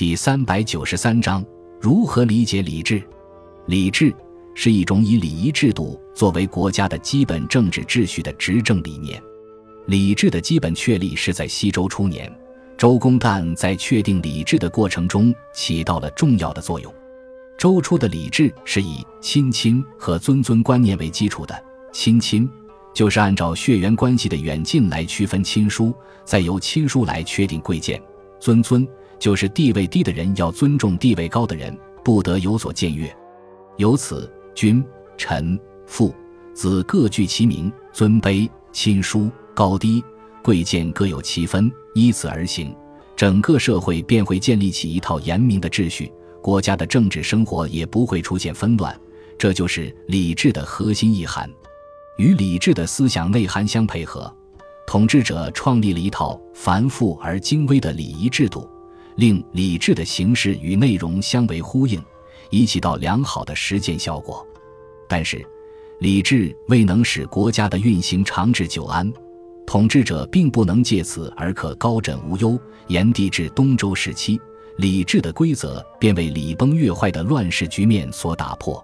第三百九十三章：如何理解礼制？礼制是一种以礼仪制度作为国家的基本政治秩序的执政理念。礼制的基本确立是在西周初年，周公旦在确定礼制的过程中起到了重要的作用。周初的礼制是以亲亲和尊尊观念为基础的。亲亲就是按照血缘关系的远近来区分亲疏，再由亲疏来确定贵贱；尊尊就是地位低的人要尊重地位高的人，不得有所僭越。由此，君、臣、父、子各具其名，尊卑、亲疏、高低、贵贱各有其分，依此而行，整个社会便会建立起一套严明的秩序。国家的政治生活也不会出现纷乱，这就是礼制的核心意涵。与礼制的思想内涵相配合，统治者创立了一套繁复而精微的礼仪制度，令礼制的形式与内容相为呼应，以起到良好的实践效果。但是，礼制未能使国家的运行长治久安，统治者并不能借此而可高枕无忧。炎帝至东周时期。礼制的规则便为礼崩乐坏的乱世局面所打破。